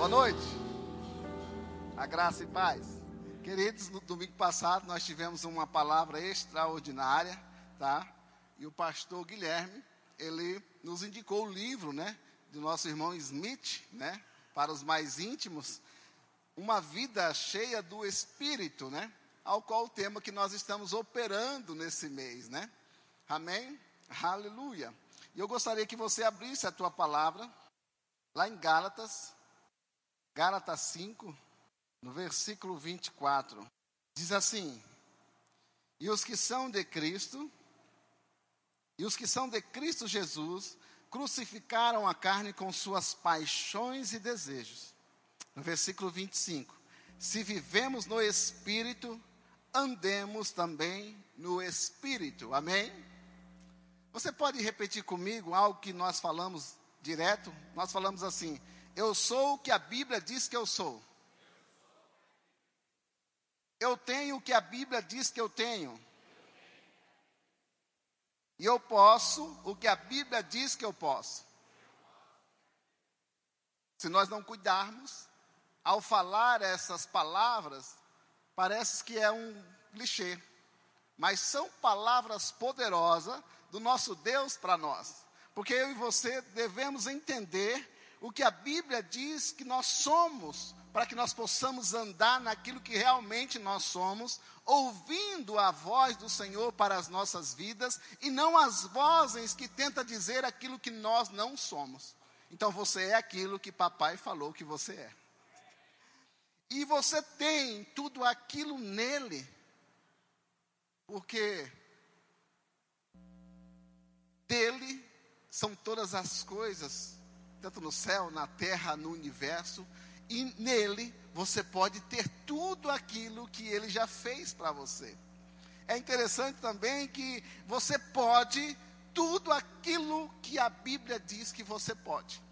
Boa noite. A graça e paz. Queridos, no domingo passado nós tivemos uma palavra extraordinária, tá? E o pastor Guilherme, ele nos indicou o livro, né, do nosso irmão Smith, né, para os mais íntimos, uma vida cheia do espírito, né? Ao qual o tema que nós estamos operando nesse mês, né? Amém? Aleluia. E eu gostaria que você abrisse a tua palavra lá em Gálatas, Gálatas 5, no versículo 24. Diz assim: E os que são de Cristo, e os que são de Cristo Jesus, crucificaram a carne com suas paixões e desejos. No versículo 25: Se vivemos no Espírito, andemos também no Espírito. Amém? Você pode repetir comigo algo que nós falamos direto? Nós falamos assim: Eu sou o que a Bíblia diz que eu sou. Eu tenho o que a Bíblia diz que eu tenho. E eu posso o que a Bíblia diz que eu posso. Se nós não cuidarmos, ao falar essas palavras, parece que é um clichê, mas são palavras poderosas do nosso Deus para nós. Porque eu e você devemos entender o que a Bíblia diz que nós somos, para que nós possamos andar naquilo que realmente nós somos, ouvindo a voz do Senhor para as nossas vidas e não as vozes que tenta dizer aquilo que nós não somos. Então você é aquilo que papai falou que você é. E você tem tudo aquilo nele, porque dele são todas as coisas, tanto no céu, na terra, no universo, e nele você pode ter tudo aquilo que ele já fez para você. É interessante também que você pode tudo aquilo que a Bíblia diz que você pode.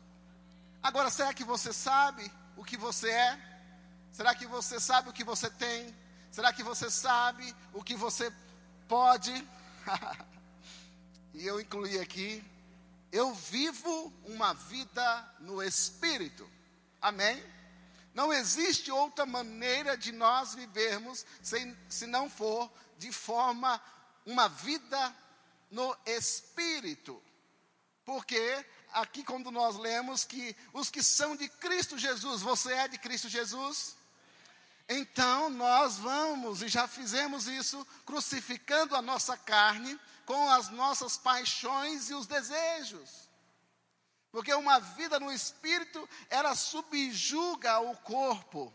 Agora, será que você sabe o que você é? Será que você sabe o que você tem? Será que você sabe o que você pode? e eu incluí aqui, eu vivo uma vida no Espírito. Amém? Não existe outra maneira de nós vivermos sem, se não for de forma, uma vida no Espírito. Porque aqui, quando nós lemos que os que são de Cristo Jesus, você é de Cristo Jesus? Então nós vamos, e já fizemos isso, crucificando a nossa carne com as nossas paixões e os desejos. Porque uma vida no espírito, ela subjuga o corpo,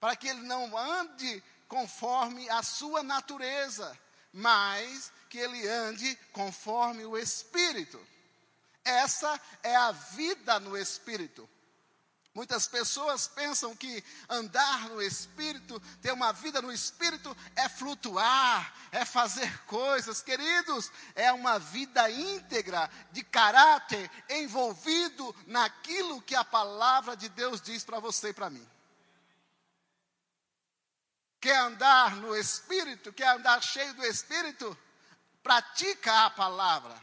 para que ele não ande conforme a sua natureza, mas que ele ande conforme o espírito. Essa é a vida no espírito. Muitas pessoas pensam que andar no Espírito, ter uma vida no Espírito, é flutuar, é fazer coisas. Queridos, é uma vida íntegra, de caráter, envolvido naquilo que a palavra de Deus diz para você e para mim. Quer andar no Espírito, quer andar cheio do Espírito? Pratica a palavra.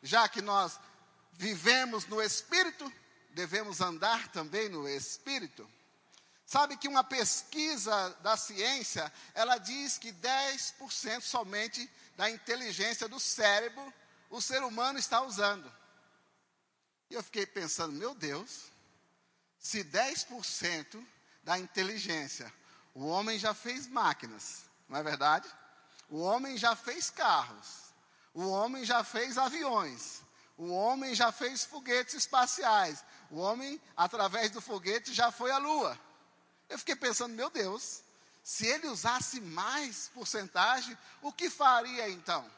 Já que nós vivemos no Espírito, devemos andar também no espírito. Sabe que uma pesquisa da ciência, ela diz que 10% somente da inteligência do cérebro o ser humano está usando. E eu fiquei pensando, meu Deus, se 10% da inteligência, o homem já fez máquinas, não é verdade? O homem já fez carros, o homem já fez aviões, o homem já fez foguetes espaciais, o homem, através do foguete, já foi à lua. Eu fiquei pensando, meu Deus, se ele usasse mais porcentagem, o que faria então?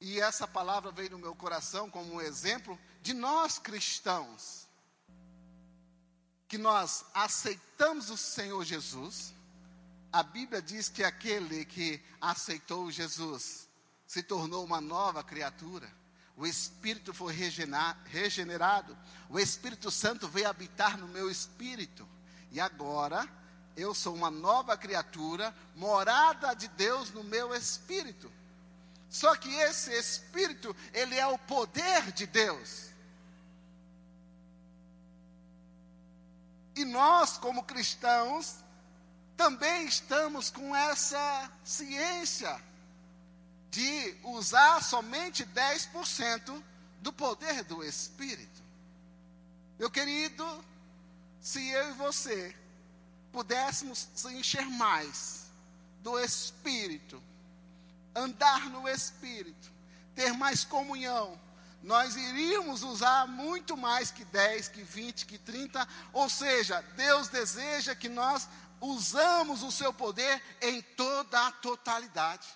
E essa palavra veio no meu coração como um exemplo de nós cristãos, que nós aceitamos o Senhor Jesus. A Bíblia diz que aquele que aceitou Jesus se tornou uma nova criatura o espírito foi regenerado, o Espírito Santo veio habitar no meu espírito, e agora eu sou uma nova criatura, morada de Deus no meu espírito. Só que esse espírito, ele é o poder de Deus. E nós, como cristãos, também estamos com essa ciência de usar somente 10% do poder do Espírito. Meu querido, se eu e você pudéssemos encher mais do Espírito, andar no Espírito, ter mais comunhão, nós iríamos usar muito mais que 10, que 20, que 30, ou seja, Deus deseja que nós usamos o seu poder em toda a totalidade.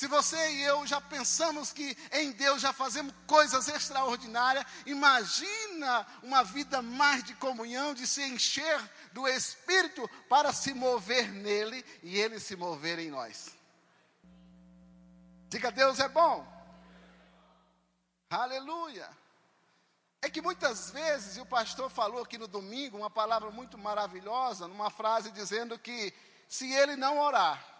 Se você e eu já pensamos que em Deus já fazemos coisas extraordinárias, imagina uma vida mais de comunhão, de se encher do Espírito para se mover nele e ele se mover em nós. Diga, Deus é bom. Aleluia. É que muitas vezes, e o pastor falou aqui no domingo, uma palavra muito maravilhosa, numa frase dizendo que se ele não orar,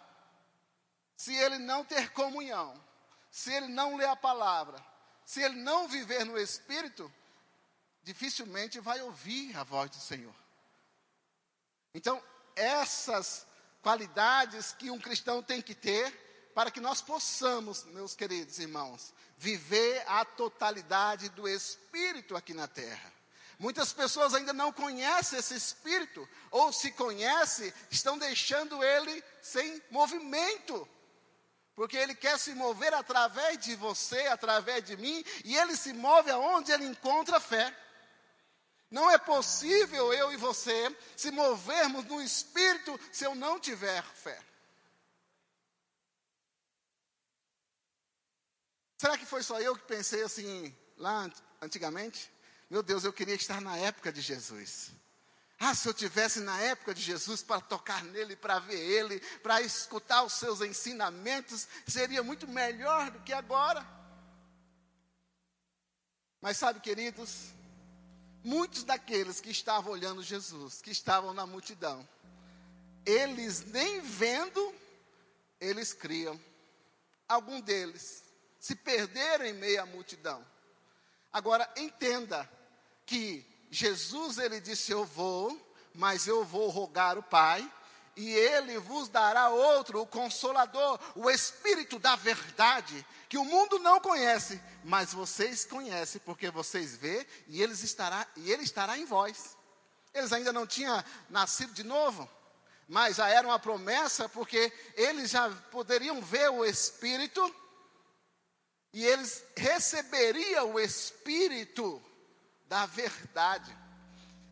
se ele não ter comunhão, se ele não ler a palavra, se ele não viver no Espírito, dificilmente vai ouvir a voz do Senhor. Então, essas qualidades que um cristão tem que ter para que nós possamos, meus queridos irmãos, viver a totalidade do Espírito aqui na terra. Muitas pessoas ainda não conhecem esse Espírito, ou se conhecem, estão deixando ele sem movimento. Porque ele quer se mover através de você, através de mim, e ele se move aonde ele encontra fé. Não é possível eu e você se movermos no Espírito se eu não tiver fé. Será que foi só eu que pensei assim lá antigamente? Meu Deus, eu queria estar na época de Jesus. Ah, se eu tivesse na época de Jesus para tocar nele, para ver ele, para escutar os seus ensinamentos, seria muito melhor do que agora. Mas sabe, queridos, muitos daqueles que estavam olhando Jesus, que estavam na multidão, eles nem vendo, eles criam. Algum deles se perderam em meio à multidão. Agora, entenda que Jesus, ele disse: Eu vou, mas eu vou rogar o Pai, e ele vos dará outro, o Consolador, o Espírito da Verdade, que o mundo não conhece, mas vocês conhecem, porque vocês vê, e, eles estará, e ele estará em vós. Eles ainda não tinham nascido de novo, mas já era uma promessa, porque eles já poderiam ver o Espírito e eles receberiam o Espírito da verdade.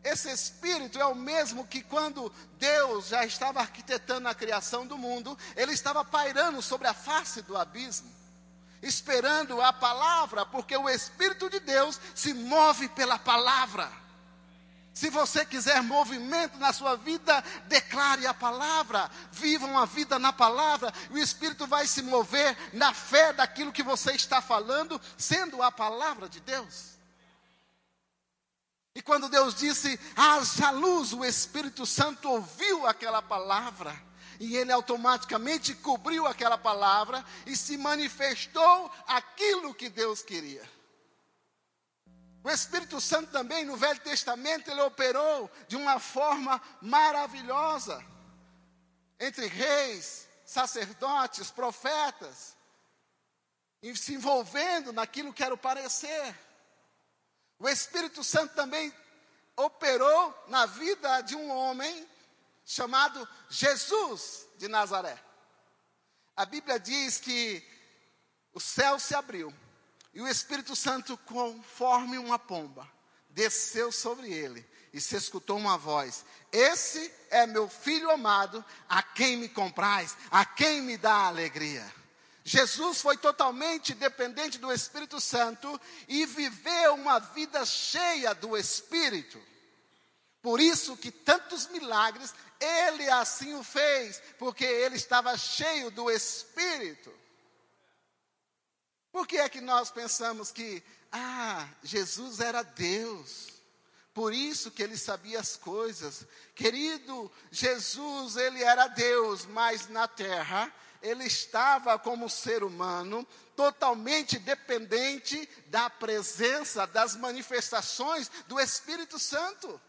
Esse Espírito é o mesmo que quando Deus já estava arquitetando a criação do mundo, ele estava pairando sobre a face do abismo, esperando a palavra, porque o Espírito de Deus se move pela palavra. Se você quiser movimento na sua vida, declare a palavra, viva uma vida na palavra, o Espírito vai se mover na fé daquilo que você está falando, sendo a palavra de Deus. E quando Deus disse, haja luz, o Espírito Santo ouviu aquela palavra, e ele automaticamente cobriu aquela palavra e se manifestou aquilo que Deus queria. O Espírito Santo também no Velho Testamento ele operou de uma forma maravilhosa entre reis, sacerdotes, profetas, se envolvendo naquilo que era o parecer. O Espírito Santo também operou na vida de um homem chamado Jesus de Nazaré. A Bíblia diz que o céu se abriu e o Espírito Santo, conforme uma pomba, desceu sobre ele e se escutou uma voz: Esse é meu filho amado, a quem me comprais, a quem me dá alegria. Jesus foi totalmente dependente do Espírito Santo e viveu uma vida cheia do Espírito. Por isso que tantos milagres ele assim o fez, porque ele estava cheio do Espírito. Por que é que nós pensamos que, ah, Jesus era Deus? Por isso que ele sabia as coisas. Querido, Jesus, ele era Deus, mas na terra ele estava como ser humano, totalmente dependente da presença, das manifestações do Espírito Santo.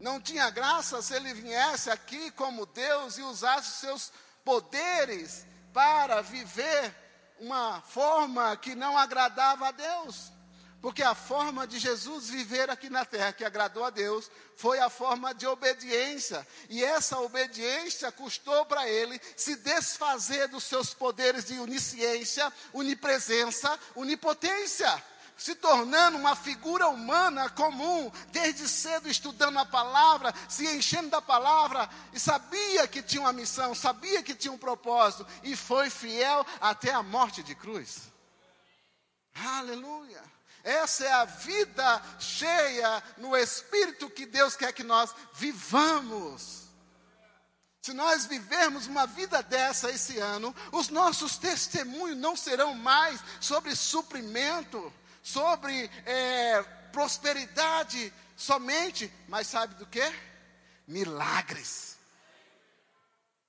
não tinha graça se ele viesse aqui como Deus e usasse seus poderes para viver uma forma que não agradava a Deus. Porque a forma de Jesus viver aqui na terra, que agradou a Deus, foi a forma de obediência. E essa obediência custou para ele se desfazer dos seus poderes de onisciência, onipresença, onipotência se tornando uma figura humana comum, desde cedo estudando a palavra, se enchendo da palavra, e sabia que tinha uma missão, sabia que tinha um propósito, e foi fiel até a morte de cruz. Aleluia. Essa é a vida cheia no Espírito que Deus quer que nós vivamos. Se nós vivermos uma vida dessa esse ano, os nossos testemunhos não serão mais sobre suprimento, sobre é, prosperidade somente, mas sabe do que? Milagres,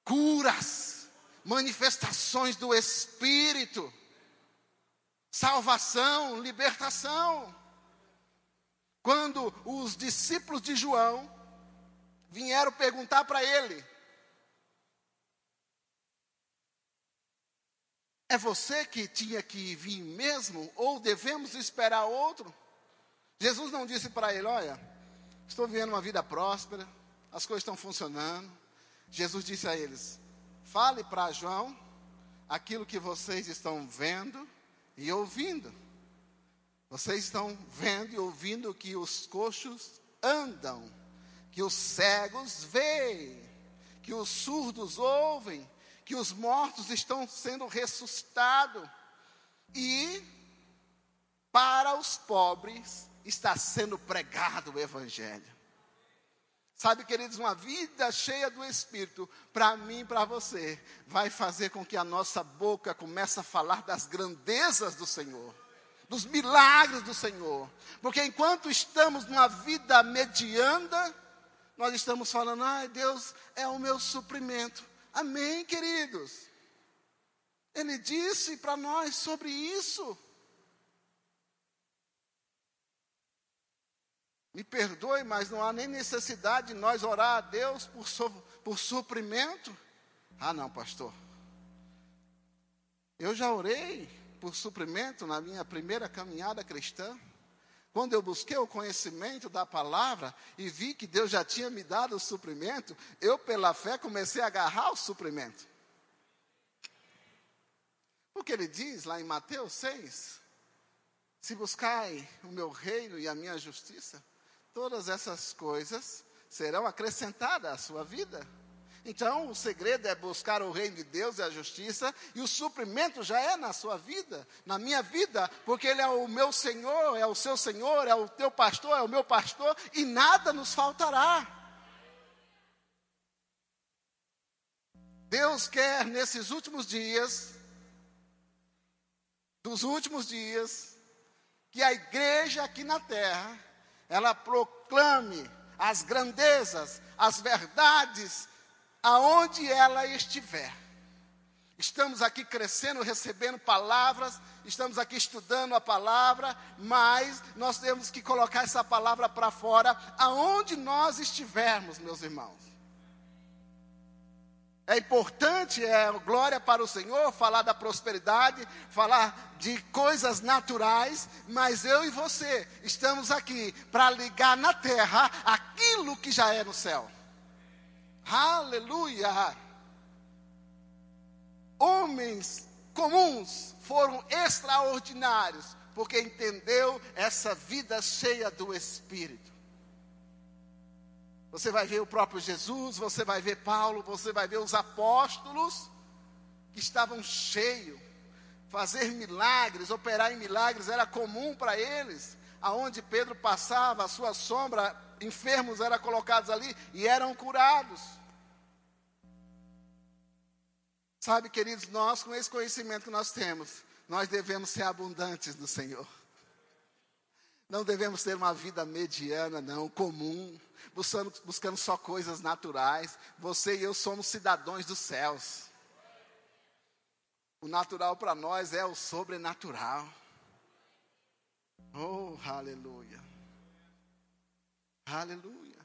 curas, manifestações do Espírito, salvação, libertação. Quando os discípulos de João vieram perguntar para ele: É você que tinha que vir mesmo? Ou devemos esperar outro? Jesus não disse para ele: Olha, estou vivendo uma vida próspera, as coisas estão funcionando. Jesus disse a eles: Fale para João aquilo que vocês estão vendo e ouvindo. Vocês estão vendo e ouvindo que os coxos andam, que os cegos veem, que os surdos ouvem, que os mortos estão sendo ressuscitados e para os pobres está sendo pregado o Evangelho. Sabe, queridos, uma vida cheia do Espírito, para mim e para você, vai fazer com que a nossa boca comece a falar das grandezas do Senhor, dos milagres do Senhor. Porque enquanto estamos numa vida medianda, nós estamos falando, ai, Deus é o meu suprimento. Amém, queridos? Ele disse para nós sobre isso. Me perdoe, mas não há nem necessidade de nós orar a Deus por, so, por suprimento. Ah, não, pastor. Eu já orei por suprimento na minha primeira caminhada cristã. Quando eu busquei o conhecimento da palavra e vi que Deus já tinha me dado o suprimento, eu, pela fé, comecei a agarrar o suprimento. Porque ele diz lá em Mateus 6: Se buscai o meu reino e a minha justiça, todas essas coisas serão acrescentadas à sua vida. Então, o segredo é buscar o reino de Deus e a justiça, e o suprimento já é na sua vida, na minha vida, porque Ele é o meu Senhor, é o seu Senhor, é o teu pastor, é o meu pastor, e nada nos faltará. Deus quer nesses últimos dias, dos últimos dias, que a igreja aqui na terra, ela proclame as grandezas, as verdades aonde ela estiver. Estamos aqui crescendo, recebendo palavras, estamos aqui estudando a palavra, mas nós temos que colocar essa palavra para fora, aonde nós estivermos, meus irmãos. É importante, é glória para o Senhor, falar da prosperidade, falar de coisas naturais, mas eu e você estamos aqui para ligar na terra aquilo que já é no céu. Aleluia! Homens comuns foram extraordinários, porque entendeu essa vida cheia do Espírito. Você vai ver o próprio Jesus, você vai ver Paulo, você vai ver os apóstolos que estavam cheios. Fazer milagres, operar em milagres era comum para eles. Aonde Pedro passava, a sua sombra enfermos eram colocados ali e eram curados. Sabe, queridos, nós, com esse conhecimento que nós temos, nós devemos ser abundantes do Senhor. Não devemos ter uma vida mediana, não, comum, buscando, buscando só coisas naturais. Você e eu somos cidadãos dos céus. O natural para nós é o sobrenatural. Oh, aleluia. Aleluia.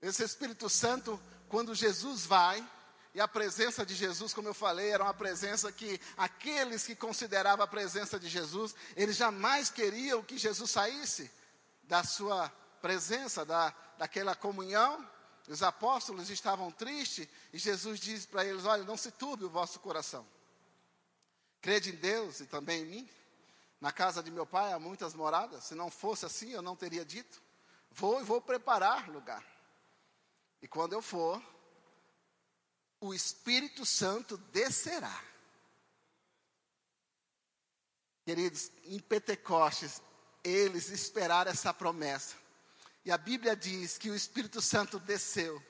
Esse Espírito Santo, quando Jesus vai, e a presença de Jesus, como eu falei, era uma presença que aqueles que consideravam a presença de Jesus, eles jamais queriam que Jesus saísse da sua presença, da, daquela comunhão. Os apóstolos estavam tristes e Jesus diz para eles: Olha, não se turbe o vosso coração. Crede em Deus e também em mim. Na casa de meu pai há muitas moradas. Se não fosse assim, eu não teria dito. Vou e vou preparar lugar. E quando eu for, o Espírito Santo descerá. Queridos, em Pentecostes, eles esperaram essa promessa. E a Bíblia diz que o Espírito Santo desceu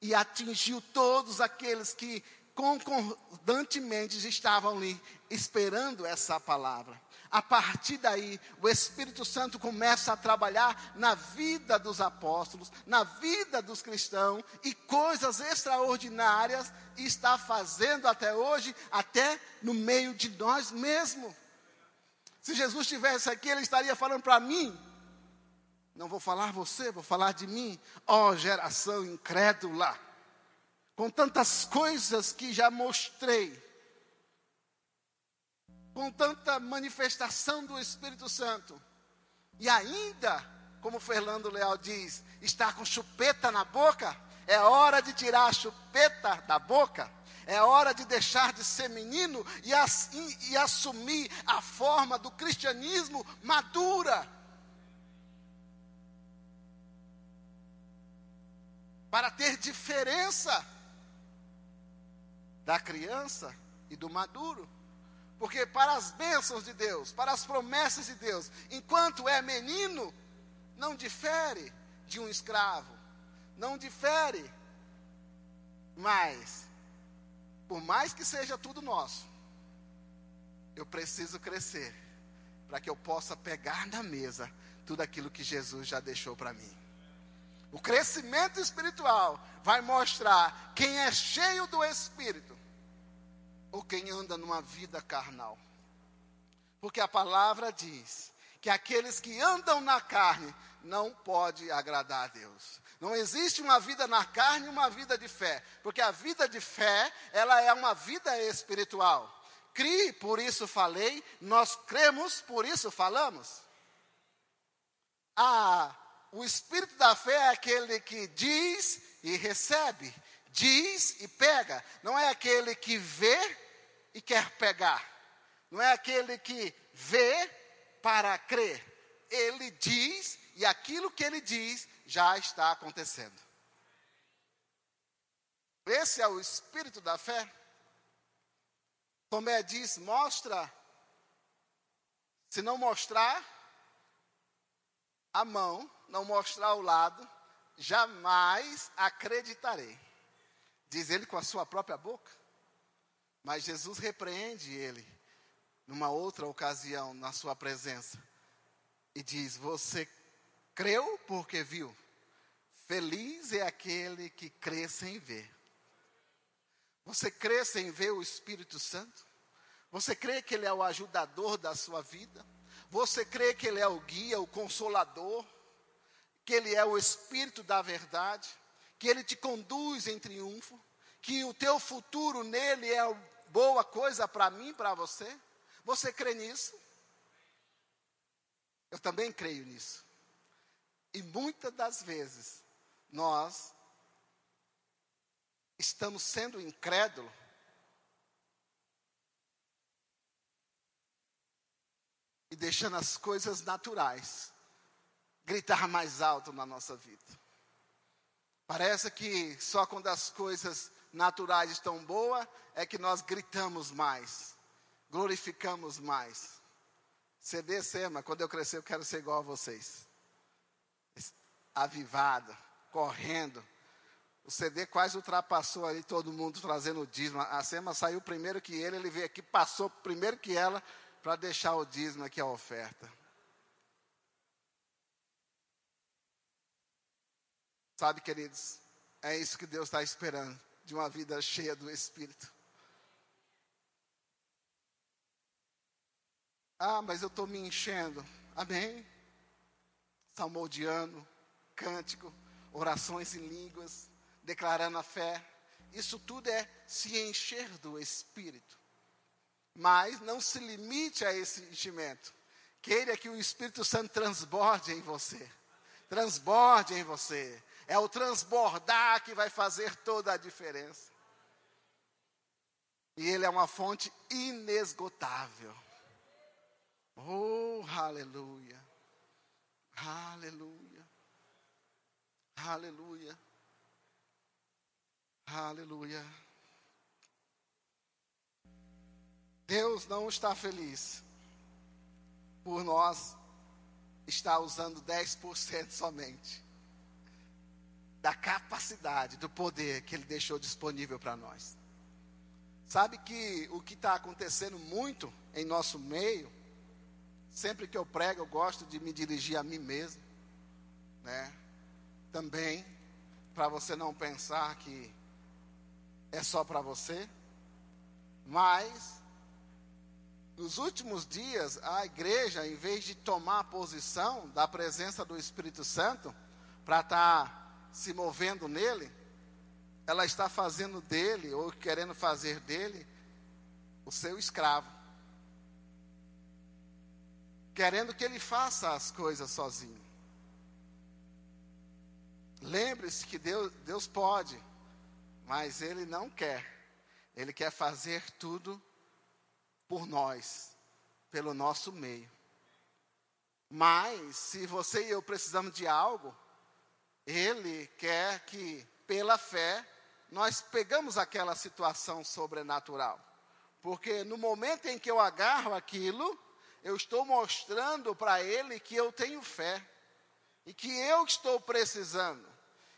e atingiu todos aqueles que concordantemente estavam ali esperando essa palavra. A partir daí, o Espírito Santo começa a trabalhar na vida dos apóstolos, na vida dos cristãos, e coisas extraordinárias está fazendo até hoje, até no meio de nós mesmos. Se Jesus estivesse aqui, ele estaria falando para mim, não vou falar você, vou falar de mim, ó oh, geração incrédula com tantas coisas que já mostrei, com tanta manifestação do Espírito Santo, e ainda, como Fernando Leal diz, está com chupeta na boca, é hora de tirar a chupeta da boca, é hora de deixar de ser menino e, e assumir a forma do cristianismo madura. Para ter diferença da criança e do maduro. Porque para as bênçãos de Deus, para as promessas de Deus, enquanto é menino, não difere de um escravo, não difere. Mas, por mais que seja tudo nosso, eu preciso crescer para que eu possa pegar na mesa tudo aquilo que Jesus já deixou para mim. O crescimento espiritual vai mostrar quem é cheio do Espírito ou quem anda numa vida carnal. Porque a palavra diz que aqueles que andam na carne não pode agradar a Deus. Não existe uma vida na carne e uma vida de fé, porque a vida de fé, ela é uma vida espiritual. Crie, por isso falei, nós cremos, por isso falamos. Ah, o espírito da fé é aquele que diz e recebe, diz e pega. Não é aquele que vê e quer pegar. Não é aquele que vê para crer. Ele diz e aquilo que ele diz já está acontecendo. Esse é o espírito da fé. Tomé diz: mostra. Se não mostrar a mão, não mostrar o lado, jamais acreditarei. Diz ele com a sua própria boca. Mas Jesus repreende ele numa outra ocasião na sua presença e diz: Você creu porque viu. Feliz é aquele que crê sem ver. Você crê sem ver o Espírito Santo? Você crê que Ele é o ajudador da sua vida? Você crê que Ele é o guia, o consolador? Que Ele é o Espírito da verdade? Que Ele te conduz em triunfo? que o teu futuro nele é boa coisa para mim, para você? Você crê nisso? Eu também creio nisso. E muitas das vezes nós estamos sendo incrédulos e deixando as coisas naturais gritar mais alto na nossa vida. Parece que só quando as coisas naturais estão boas, é que nós gritamos mais, glorificamos mais. CD Sema, quando eu crescer eu quero ser igual a vocês. Avivado, correndo. O CD quase ultrapassou ali todo mundo trazendo o dízimo. A Sema saiu primeiro que ele, ele veio aqui, passou primeiro que ela, para deixar o dízimo aqui a oferta. Sabe, queridos, é isso que Deus está esperando de uma vida cheia do Espírito. Ah, mas eu estou me enchendo. Amém? Salmodiano, cântico, orações em línguas, declarando a fé. Isso tudo é se encher do Espírito. Mas não se limite a esse enchimento. Queira que o Espírito Santo transborde em você. Transborde em você. É o transbordar que vai fazer toda a diferença. E Ele é uma fonte inesgotável. Oh, aleluia. Aleluia. Aleluia. Aleluia. Deus não está feliz por nós estar usando 10% somente da capacidade, do poder que Ele deixou disponível para nós. Sabe que o que está acontecendo muito em nosso meio, sempre que eu prego, eu gosto de me dirigir a mim mesmo, né? Também, para você não pensar que é só para você, mas nos últimos dias, a igreja, em vez de tomar a posição da presença do Espírito Santo, para estar tá se movendo nele, ela está fazendo dele, ou querendo fazer dele, o seu escravo. Querendo que ele faça as coisas sozinho. Lembre-se que Deus, Deus pode, mas Ele não quer. Ele quer fazer tudo por nós, pelo nosso meio. Mas, se você e eu precisamos de algo, Ele quer que, pela fé, nós pegamos aquela situação sobrenatural. Porque no momento em que eu agarro aquilo, eu estou mostrando para ele que eu tenho fé e que eu estou precisando.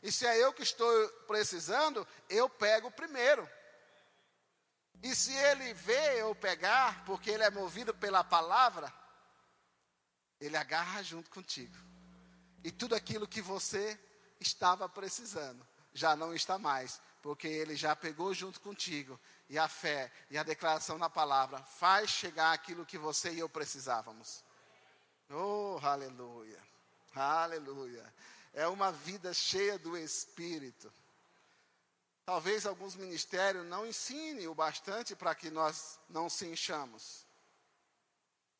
E se é eu que estou precisando, eu pego primeiro. E se ele vê eu pegar, porque ele é movido pela palavra, ele agarra junto contigo. E tudo aquilo que você estava precisando já não está mais, porque ele já pegou junto contigo. E a fé e a declaração na palavra faz chegar aquilo que você e eu precisávamos. Oh, aleluia, aleluia. É uma vida cheia do Espírito. Talvez alguns ministérios não ensinem o bastante para que nós não se enchamos.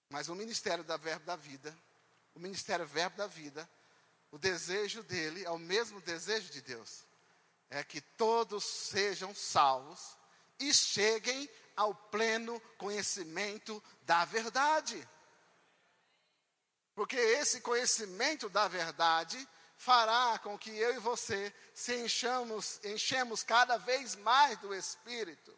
Mas o ministério da Verbo da Vida, o ministério Verbo da Vida, o desejo dele é o mesmo desejo de Deus é que todos sejam salvos e cheguem ao pleno conhecimento da verdade. Porque esse conhecimento da verdade fará com que eu e você se enchamos, enchemos cada vez mais do Espírito.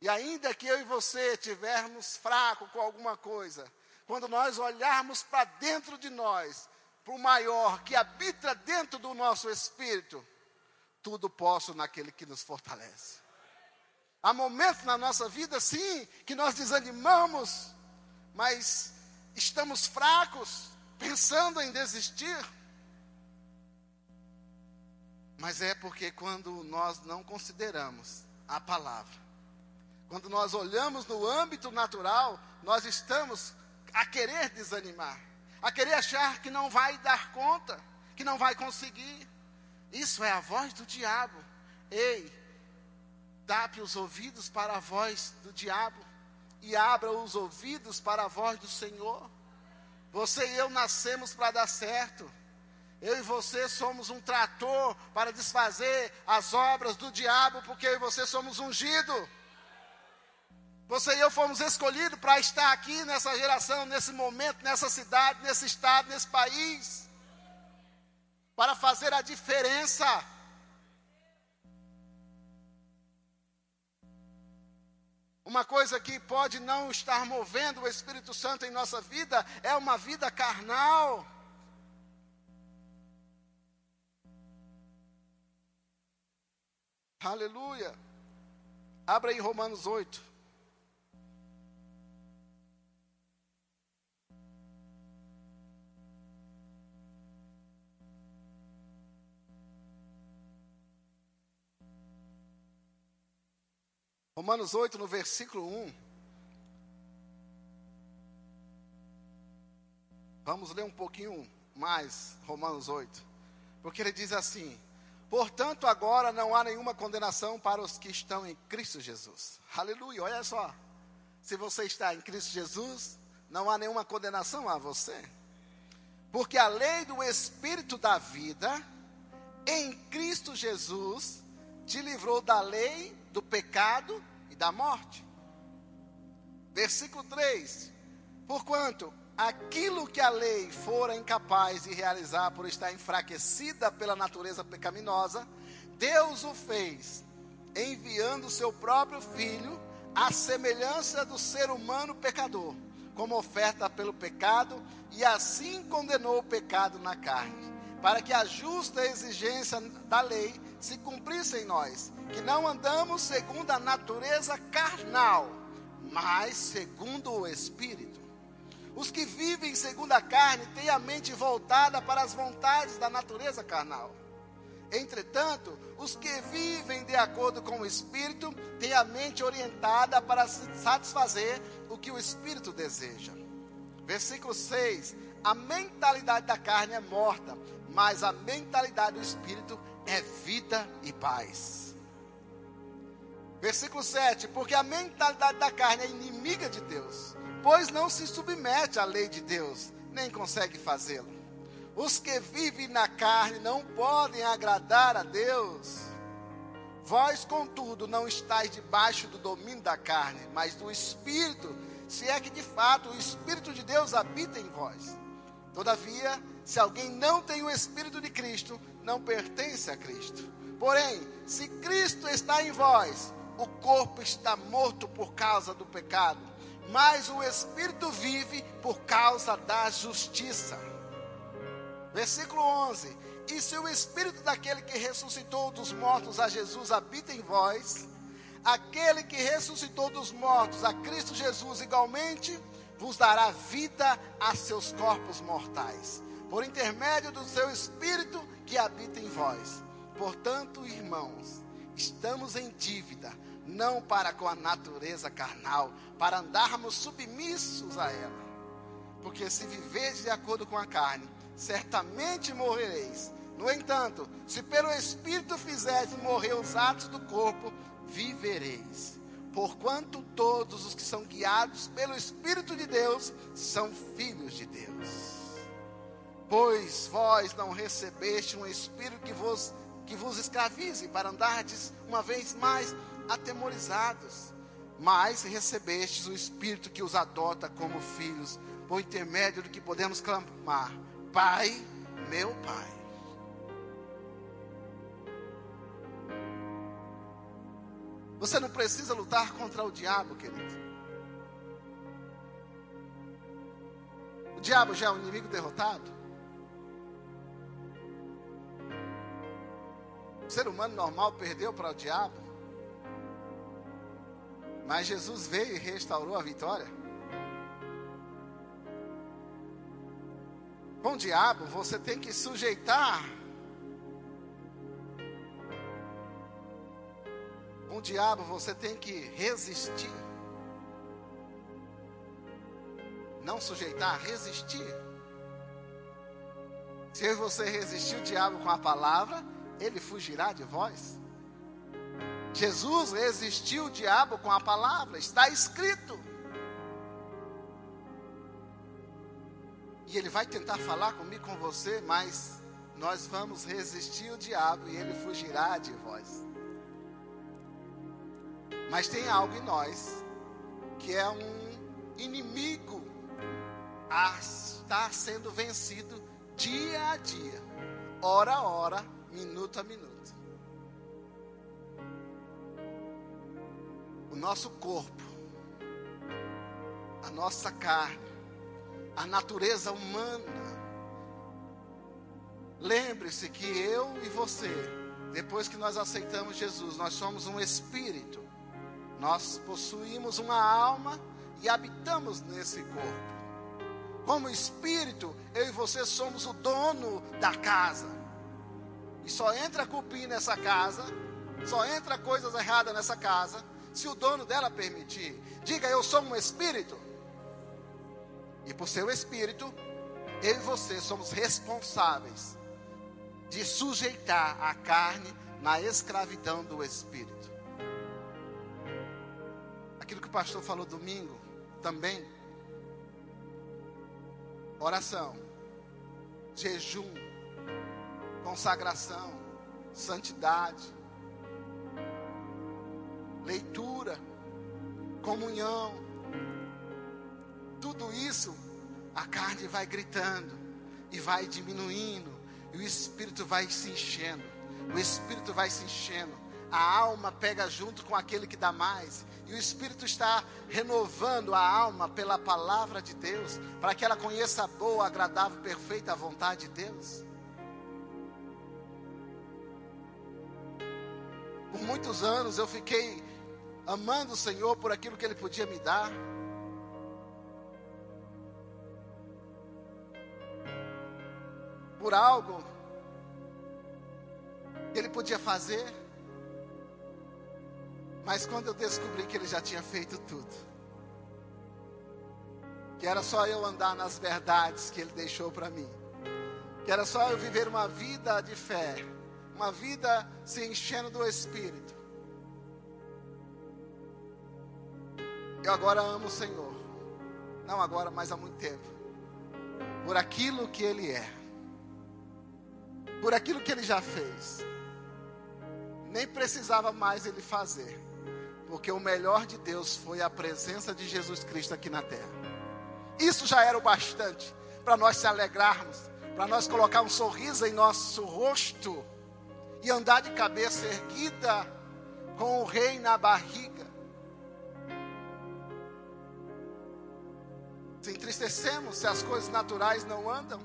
E ainda que eu e você tivermos fraco com alguma coisa, quando nós olharmos para dentro de nós, para o maior que habita dentro do nosso espírito, tudo posso naquele que nos fortalece. Há momentos na nossa vida, sim, que nós desanimamos, mas estamos fracos, pensando em desistir. Mas é porque quando nós não consideramos a palavra, quando nós olhamos no âmbito natural, nós estamos a querer desanimar, a querer achar que não vai dar conta, que não vai conseguir. Isso é a voz do diabo. Ei, tape os ouvidos para a voz do diabo e abra os ouvidos para a voz do Senhor. Você e eu nascemos para dar certo. Eu e você somos um trator para desfazer as obras do diabo, porque eu e você somos ungido. Você e eu fomos escolhidos para estar aqui nessa geração, nesse momento, nessa cidade, nesse estado, nesse país para fazer a diferença. Uma coisa que pode não estar movendo o Espírito Santo em nossa vida é uma vida carnal. Aleluia. Abra aí Romanos 8. Romanos 8, no versículo 1. Vamos ler um pouquinho mais, Romanos 8. Porque ele diz assim: Portanto, agora não há nenhuma condenação para os que estão em Cristo Jesus. Aleluia, olha só. Se você está em Cristo Jesus, não há nenhuma condenação a você. Porque a lei do Espírito da vida, em Cristo Jesus, te livrou da lei, do pecado e da morte. Versículo 3: Porquanto aquilo que a lei fora incapaz de realizar por estar enfraquecida pela natureza pecaminosa, Deus o fez, enviando o seu próprio filho à semelhança do ser humano pecador, como oferta pelo pecado, e assim condenou o pecado na carne, para que a justa exigência da lei se cumprisse em nós, que não andamos segundo a natureza carnal, mas segundo o Espírito. Os que vivem segundo a carne têm a mente voltada para as vontades da natureza carnal. Entretanto, os que vivem de acordo com o Espírito têm a mente orientada para satisfazer o que o Espírito deseja. Versículo 6: A mentalidade da carne é morta, mas a mentalidade do Espírito é vida e paz. Versículo 7: Porque a mentalidade da carne é inimiga de Deus pois não se submete à lei de Deus, nem consegue fazê-lo. Os que vivem na carne não podem agradar a Deus. Vós, contudo, não estáis debaixo do domínio da carne, mas do Espírito, se é que de fato o Espírito de Deus habita em vós. Todavia, se alguém não tem o Espírito de Cristo, não pertence a Cristo. Porém, se Cristo está em vós, o corpo está morto por causa do pecado mas o Espírito vive por causa da justiça. Versículo 11: E se o Espírito daquele que ressuscitou dos mortos a Jesus habita em vós, aquele que ressuscitou dos mortos a Cristo Jesus igualmente vos dará vida a seus corpos mortais, por intermédio do seu Espírito que habita em vós. Portanto, irmãos, estamos em dívida não para com a natureza carnal, para andarmos submissos a ela. Porque se viveis de acordo com a carne, certamente morrereis. No entanto, se pelo Espírito fizerdes morrer os atos do corpo, vivereis. Porquanto todos os que são guiados pelo Espírito de Deus são filhos de Deus. Pois vós não recebeste um Espírito que vos, que vos escravize para andardes uma vez mais atemorizados, mas recebestes o Espírito que os adota como filhos, por intermédio do que podemos clamar: Pai, meu Pai. Você não precisa lutar contra o diabo, querido. O diabo já é um inimigo derrotado. O ser humano normal perdeu para o diabo. Mas Jesus veio e restaurou a vitória. Com o diabo, você tem que sujeitar. Com o diabo, você tem que resistir. Não sujeitar, resistir. Se você resistir o diabo com a palavra, ele fugirá de vós. Jesus resistiu o diabo com a palavra, está escrito. E ele vai tentar falar comigo, com você, mas nós vamos resistir o diabo e ele fugirá de vós. Mas tem algo em nós que é um inimigo a estar sendo vencido dia a dia, hora a hora, minuto a minuto. o nosso corpo, a nossa carne, a natureza humana. Lembre-se que eu e você, depois que nós aceitamos Jesus, nós somos um espírito. Nós possuímos uma alma e habitamos nesse corpo. Como espírito, eu e você somos o dono da casa. E só entra cupim nessa casa, só entra coisas erradas nessa casa, se o dono dela permitir. Diga, eu sou um espírito. E por seu espírito, eu e você somos responsáveis de sujeitar a carne na escravidão do espírito. Aquilo que o pastor falou domingo também. Oração, jejum, consagração, santidade, leitura, comunhão. Tudo isso, a carne vai gritando e vai diminuindo, e o espírito vai se enchendo. O espírito vai se enchendo. A alma pega junto com aquele que dá mais. E o Espírito está renovando a alma pela palavra de Deus, para que ela conheça a boa, agradável, perfeita vontade de Deus. Por muitos anos eu fiquei amando o Senhor por aquilo que Ele podia me dar. Por algo que Ele podia fazer. Mas quando eu descobri que Ele já tinha feito tudo, que era só eu andar nas verdades que Ele deixou para mim, que era só eu viver uma vida de fé, uma vida se enchendo do Espírito. Eu agora amo o Senhor. Não agora, mas há muito tempo. Por aquilo que Ele é. Por aquilo que Ele já fez. Nem precisava mais Ele fazer. Porque o melhor de Deus foi a presença de Jesus Cristo aqui na terra. Isso já era o bastante para nós se alegrarmos, para nós colocar um sorriso em nosso rosto e andar de cabeça erguida com o rei na barriga. Se entristecemos se as coisas naturais não andam,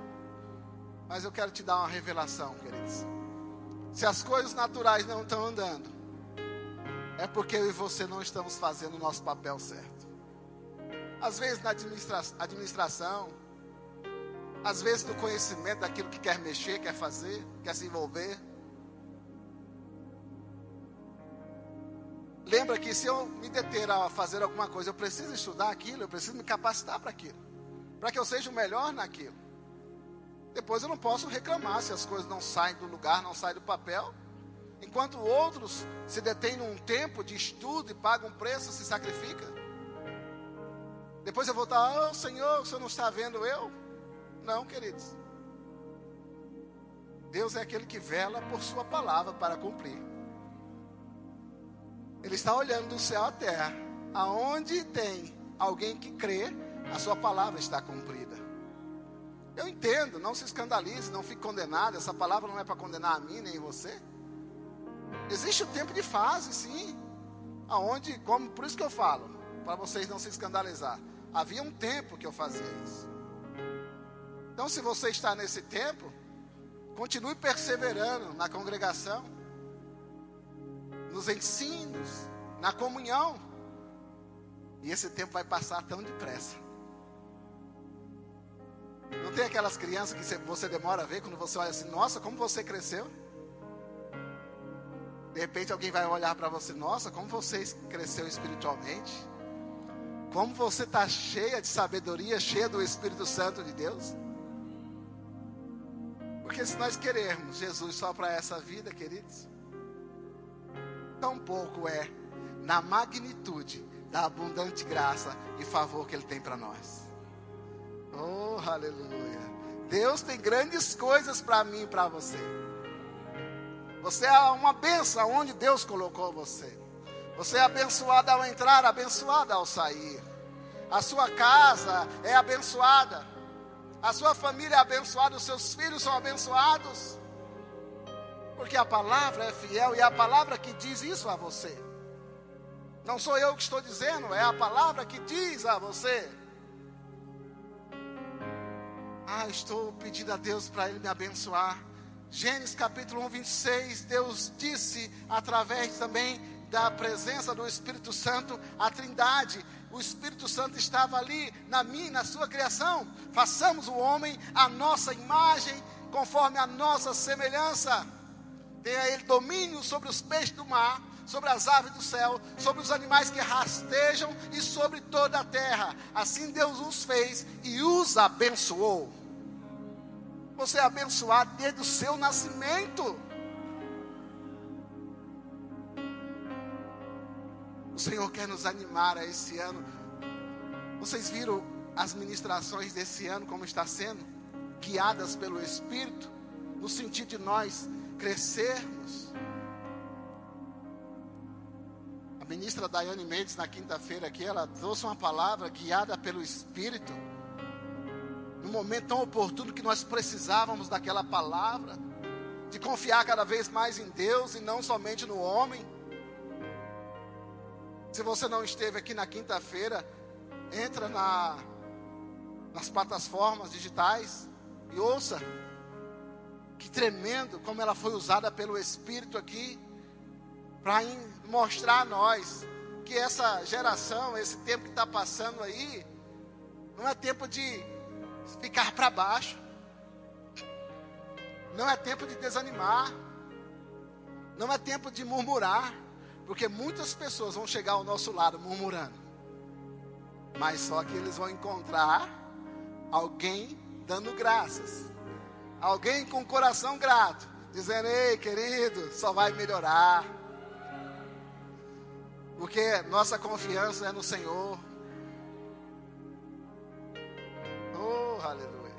mas eu quero te dar uma revelação, queridos. Se as coisas naturais não estão andando, é porque eu e você não estamos fazendo o nosso papel certo. Às vezes na administra administração, às vezes no conhecimento daquilo que quer mexer, quer fazer, quer se envolver. Lembra que se eu me deter a fazer alguma coisa, eu preciso estudar aquilo, eu preciso me capacitar para aquilo, para que eu seja o melhor naquilo. Depois eu não posso reclamar se as coisas não saem do lugar, não saem do papel. Enquanto outros se detêm num tempo de estudo e pagam um preço, se sacrificam. Depois eu vou estar, oh Senhor, o Senhor não está vendo eu? Não, queridos. Deus é aquele que vela por sua palavra para cumprir. Ele está olhando do céu à terra. Aonde tem alguém que crê, a sua palavra está cumprida. Eu entendo, não se escandalize, não fique condenado. Essa palavra não é para condenar a mim nem você. Existe o tempo de fase, sim. Aonde, como, por isso que eu falo, para vocês não se escandalizar. Havia um tempo que eu fazia isso. Então, se você está nesse tempo, continue perseverando na congregação nos ensinos, na comunhão. E esse tempo vai passar tão depressa. Não tem aquelas crianças que você demora a ver quando você olha assim, nossa, como você cresceu. De repente alguém vai olhar para você, nossa, como você cresceu espiritualmente. Como você está cheia de sabedoria, cheia do Espírito Santo de Deus. Porque se nós queremos Jesus só para essa vida, queridos, tão pouco é na magnitude da abundante graça e favor que Ele tem para nós. Oh, aleluia. Deus tem grandes coisas para mim e para você. Você é uma benção onde Deus colocou você. Você é abençoado ao entrar, abençoado ao sair. A sua casa é abençoada. A sua família é abençoada, os seus filhos são abençoados porque a palavra é fiel e é a palavra que diz isso a você. Não sou eu que estou dizendo, é a palavra que diz a você. Ah, estou pedindo a Deus para Ele me abençoar. Gênesis capítulo 1, 26, Deus disse através também da presença do Espírito Santo, a Trindade, o Espírito Santo estava ali na minha, na sua criação. Façamos o homem a nossa imagem, conforme a nossa semelhança. Tenha ele domínio sobre os peixes do mar, sobre as aves do céu, sobre os animais que rastejam e sobre toda a terra. Assim Deus os fez e os abençoou. Você é abençoado desde o seu nascimento. O Senhor quer nos animar a esse ano. Vocês viram as ministrações desse ano como está sendo? Guiadas pelo Espírito, no sentido de nós crescermos. A ministra Daiane Mendes, na quinta-feira aqui, ela trouxe uma palavra guiada pelo Espírito. No momento tão oportuno que nós precisávamos daquela palavra, de confiar cada vez mais em Deus e não somente no homem. Se você não esteve aqui na quinta-feira, entra na, nas plataformas digitais e ouça. Que tremendo como ela foi usada pelo Espírito aqui para mostrar a nós que essa geração, esse tempo que está passando aí, não é tempo de ficar para baixo, não é tempo de desanimar, não é tempo de murmurar. Porque muitas pessoas vão chegar ao nosso lado murmurando. Mas só que eles vão encontrar alguém dando graças. Alguém com coração grato. Dizendo, ei querido, só vai melhorar. Porque nossa confiança é no Senhor. Oh, aleluia.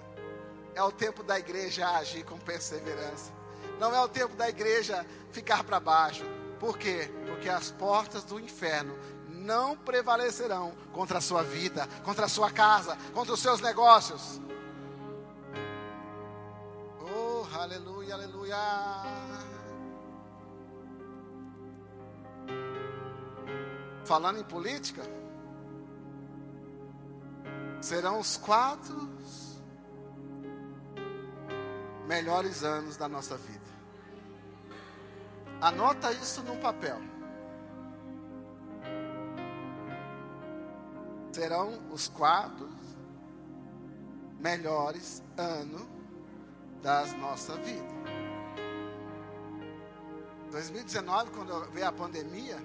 É o tempo da igreja agir com perseverança. Não é o tempo da igreja ficar para baixo. Por quê? Porque as portas do inferno não prevalecerão contra a sua vida, contra a sua casa, contra os seus negócios. Aleluia, aleluia. Falando em política, serão os quatro melhores anos da nossa vida. Anota isso no papel. Serão os quatro melhores anos das nossa vida. 2019, quando veio a pandemia,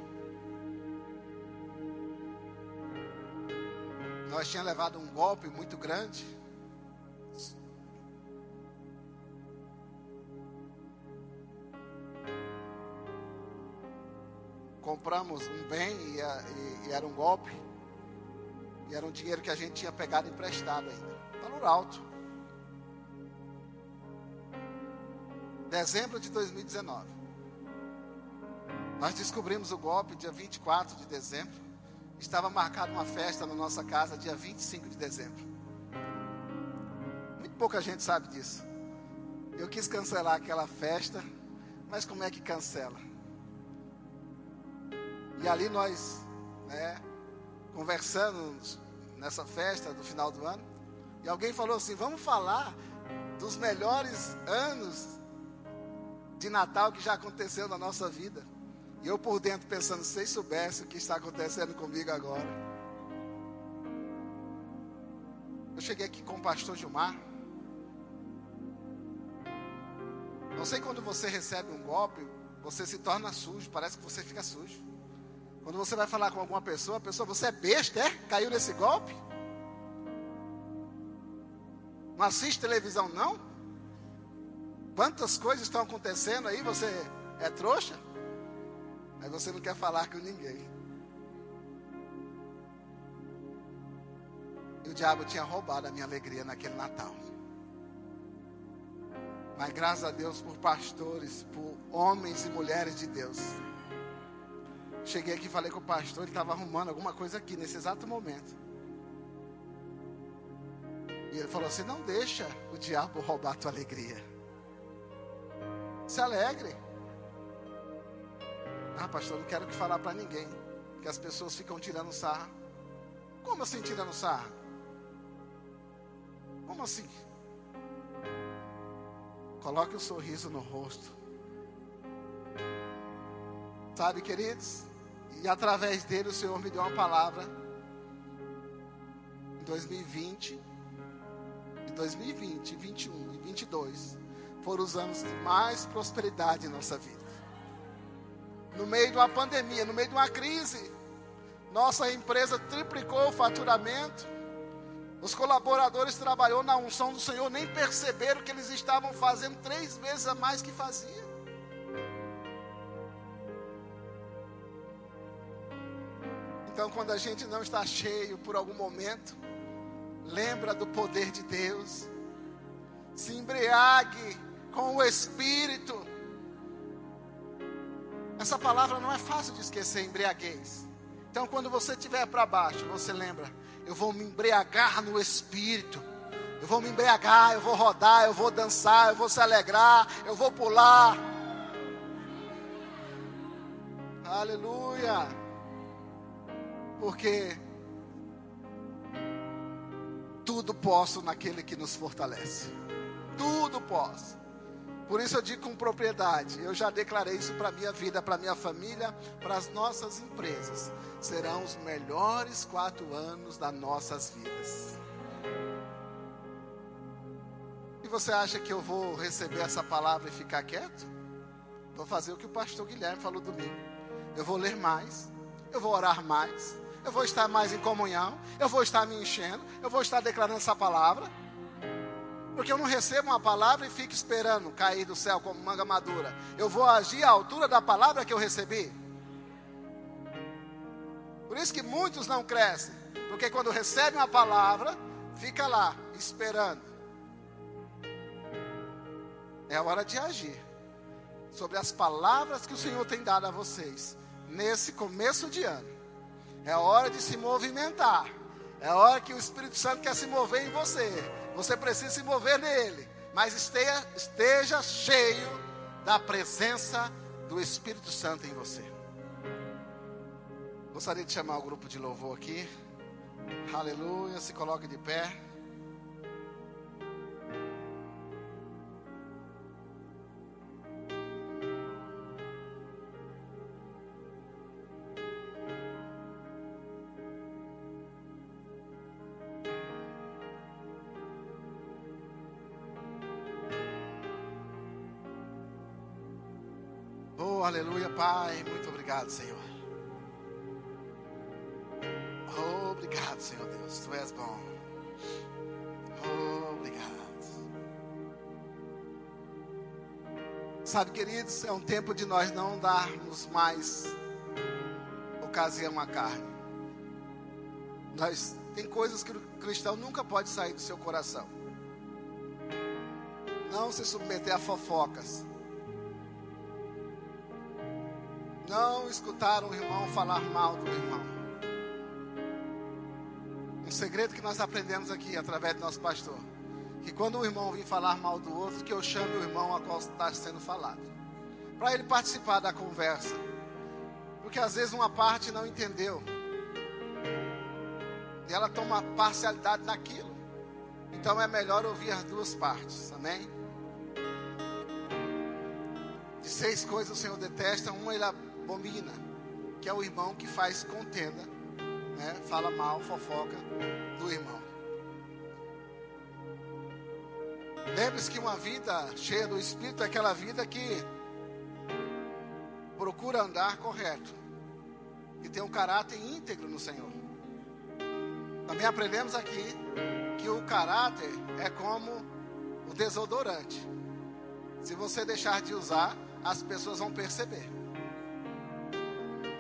nós tínhamos levado um golpe muito grande. compramos um bem e, e, e, era um golpe. E era um dinheiro que a gente tinha pegado emprestado ainda. Valor alto. Dezembro de 2019. Nós descobrimos o golpe dia 24 de dezembro. Estava marcada uma festa na nossa casa dia 25 de dezembro. Muito pouca gente sabe disso. Eu quis cancelar aquela festa, mas como é que cancela? E ali nós, né, conversando nessa festa do final do ano, e alguém falou assim: vamos falar dos melhores anos de Natal que já aconteceu na nossa vida. E eu por dentro pensando, se vocês soubessem o que está acontecendo comigo agora. Eu cheguei aqui com o pastor Gilmar. Não sei quando você recebe um golpe, você se torna sujo, parece que você fica sujo. Quando você vai falar com alguma pessoa, a pessoa, você é besta, é? Caiu nesse golpe? Não assiste televisão, não? Quantas coisas estão acontecendo aí, você é trouxa? Aí você não quer falar com ninguém. E o diabo tinha roubado a minha alegria naquele Natal. Mas graças a Deus por pastores, por homens e mulheres de Deus Cheguei aqui falei com o pastor, ele estava arrumando alguma coisa aqui nesse exato momento. E ele falou assim: não deixa o diabo roubar a tua alegria. Se alegre. Ah, pastor, não quero que falar para ninguém. Que as pessoas ficam tirando sarra. Como assim tirando sarra? Como assim? Coloque o um sorriso no rosto. Sabe, queridos? E através dele o Senhor me deu uma palavra. Em 2020, em 2020, 21 e 22 foram os anos de mais prosperidade em nossa vida. No meio de uma pandemia, no meio de uma crise, nossa empresa triplicou o faturamento. Os colaboradores trabalhou na unção do Senhor, nem perceberam que eles estavam fazendo três vezes a mais que faziam. Então, quando a gente não está cheio por algum momento, lembra do poder de Deus, se embriague com o Espírito. Essa palavra não é fácil de esquecer, embriaguez. Então, quando você estiver para baixo, você lembra: eu vou me embriagar no Espírito. Eu vou me embriagar, eu vou rodar, eu vou dançar, eu vou se alegrar, eu vou pular. Aleluia. Porque tudo posso naquele que nos fortalece. Tudo posso. Por isso eu digo com propriedade, eu já declarei isso para a minha vida, para a minha família, para as nossas empresas. Serão os melhores quatro anos das nossas vidas. E você acha que eu vou receber essa palavra e ficar quieto? Vou fazer o que o pastor Guilherme falou domingo. Eu vou ler mais, eu vou orar mais, eu vou estar mais em comunhão, eu vou estar me enchendo, eu vou estar declarando essa palavra. Porque eu não recebo uma palavra e fico esperando cair do céu como manga madura. Eu vou agir à altura da palavra que eu recebi. Por isso que muitos não crescem. Porque quando recebem uma palavra, fica lá, esperando. É hora de agir. Sobre as palavras que o Senhor tem dado a vocês. Nesse começo de ano. É hora de se movimentar. É hora que o Espírito Santo quer se mover em você. Você precisa se mover nele, mas esteja, esteja cheio da presença do Espírito Santo em você. Gostaria de chamar o grupo de louvor aqui. Aleluia, se coloque de pé. Aleluia, Pai. Muito obrigado, Senhor. Obrigado, Senhor Deus. Tu és bom. Obrigado. Sabe, queridos, é um tempo de nós não darmos mais ocasião à carne. Nós tem coisas que o cristão nunca pode sair do seu coração. Não se submeter a fofocas não escutar o irmão falar mal do irmão. Um segredo que nós aprendemos aqui através do nosso pastor. Que quando o irmão vir falar mal do outro, que eu chame o irmão a qual está sendo falado. Para ele participar da conversa. Porque às vezes uma parte não entendeu. E ela toma parcialidade naquilo. Então é melhor ouvir as duas partes. Amém? De seis coisas o Senhor detesta, uma ele abomina, que é o irmão que faz contenda, né? fala mal, fofoca do irmão. Lembre-se que uma vida cheia do Espírito é aquela vida que procura andar correto e tem um caráter íntegro no Senhor. Também aprendemos aqui que o caráter é como o desodorante. Se você deixar de usar, as pessoas vão perceber.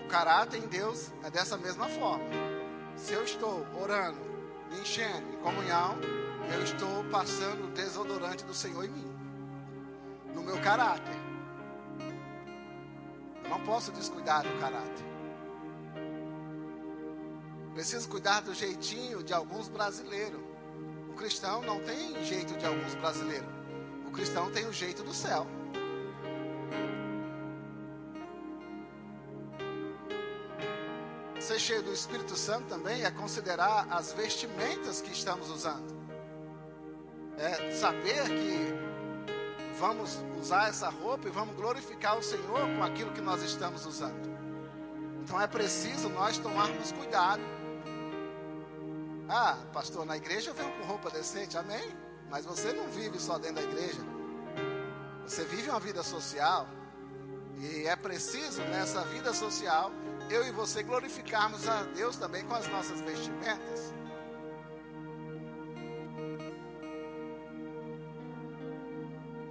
O caráter em Deus é dessa mesma forma. Se eu estou orando, me enchendo em comunhão, eu estou passando o desodorante do Senhor em mim, no meu caráter. Eu não posso descuidar do caráter. Preciso cuidar do jeitinho de alguns brasileiros. O cristão não tem jeito de alguns brasileiros. O cristão tem o jeito do céu. Cheio do Espírito Santo também é considerar as vestimentas que estamos usando. É saber que vamos usar essa roupa e vamos glorificar o Senhor com aquilo que nós estamos usando. Então é preciso nós tomarmos cuidado. Ah, pastor, na igreja eu venho com roupa decente, amém? Mas você não vive só dentro da igreja. Você vive uma vida social. E é preciso nessa vida social eu e você glorificarmos a Deus também com as nossas vestimentas.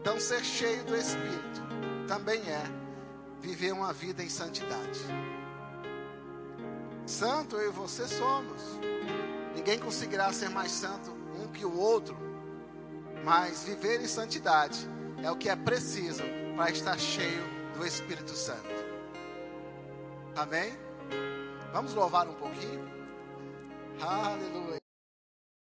Então, ser cheio do Espírito também é viver uma vida em santidade. Santo eu e você somos. Ninguém conseguirá ser mais santo um que o outro. Mas viver em santidade é o que é preciso para estar cheio do Espírito Santo. Amém? Vamos louvar um pouquinho? Aleluia.